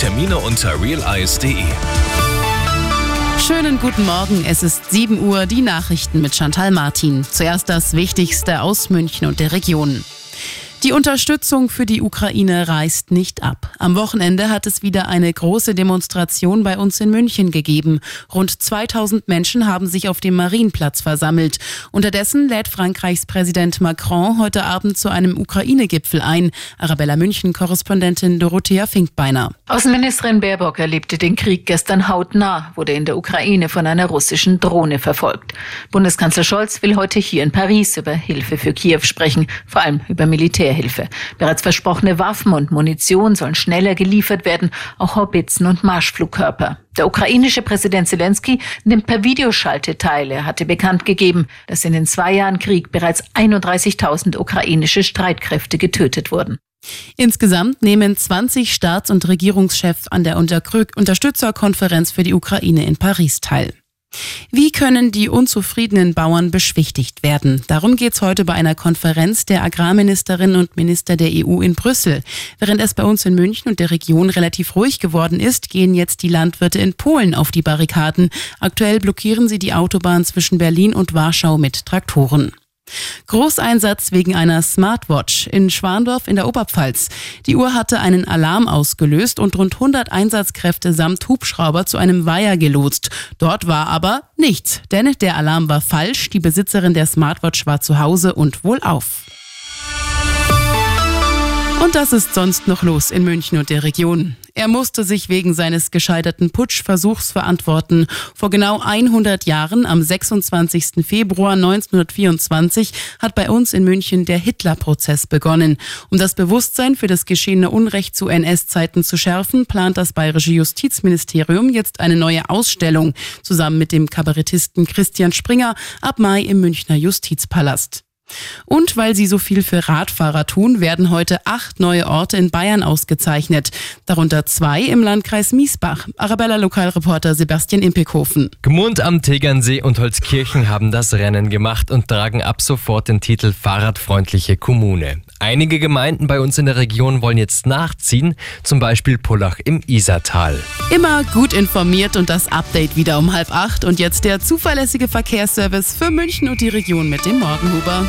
Termine unter realeis.de. Schönen guten Morgen, es ist 7 Uhr, die Nachrichten mit Chantal Martin. Zuerst das Wichtigste aus München und der Region. Die Unterstützung für die Ukraine reißt nicht ab. Am Wochenende hat es wieder eine große Demonstration bei uns in München gegeben. Rund 2000 Menschen haben sich auf dem Marienplatz versammelt. Unterdessen lädt Frankreichs Präsident Macron heute Abend zu einem Ukraine-Gipfel ein. Arabella München-Korrespondentin Dorothea Finkbeiner. Außenministerin Baerbock erlebte den Krieg gestern hautnah, wurde in der Ukraine von einer russischen Drohne verfolgt. Bundeskanzler Scholz will heute hier in Paris über Hilfe für Kiew sprechen, vor allem über Militär Militärhilfe. Bereits versprochene Waffen und Munition sollen schneller geliefert werden, auch Haubitzen und Marschflugkörper. Der ukrainische Präsident Zelensky nimmt per Videoschalte teil. Er hatte bekannt gegeben, dass in den zwei Jahren Krieg bereits 31.000 ukrainische Streitkräfte getötet wurden. Insgesamt nehmen 20 Staats- und Regierungschefs an der Unterstützerkonferenz für die Ukraine in Paris teil. Wie können die unzufriedenen Bauern beschwichtigt werden? Darum geht es heute bei einer Konferenz der Agrarministerinnen und Minister der EU in Brüssel. Während es bei uns in München und der Region relativ ruhig geworden ist, gehen jetzt die Landwirte in Polen auf die Barrikaden. Aktuell blockieren sie die Autobahn zwischen Berlin und Warschau mit Traktoren. Großeinsatz wegen einer Smartwatch in Schwandorf in der Oberpfalz. Die Uhr hatte einen Alarm ausgelöst und rund 100 Einsatzkräfte samt Hubschrauber zu einem Weiher gelotst. Dort war aber nichts, denn der Alarm war falsch. Die Besitzerin der Smartwatch war zu Hause und wohlauf. Und das ist sonst noch los in München und der Region. Er musste sich wegen seines gescheiterten Putschversuchs verantworten. Vor genau 100 Jahren, am 26. Februar 1924, hat bei uns in München der Hitler-Prozess begonnen. Um das Bewusstsein für das geschehene Unrecht zu NS-Zeiten zu schärfen, plant das bayerische Justizministerium jetzt eine neue Ausstellung zusammen mit dem Kabarettisten Christian Springer ab Mai im Münchner Justizpalast. Und weil sie so viel für Radfahrer tun, werden heute acht neue Orte in Bayern ausgezeichnet. Darunter zwei im Landkreis Miesbach. Arabella Lokalreporter Sebastian Impekhofen. Gmund am Tegernsee und Holzkirchen haben das Rennen gemacht und tragen ab sofort den Titel Fahrradfreundliche Kommune. Einige Gemeinden bei uns in der Region wollen jetzt nachziehen, zum Beispiel Pullach im Isartal. Immer gut informiert und das Update wieder um halb acht. Und jetzt der zuverlässige Verkehrsservice für München und die Region mit dem Morgenhuber.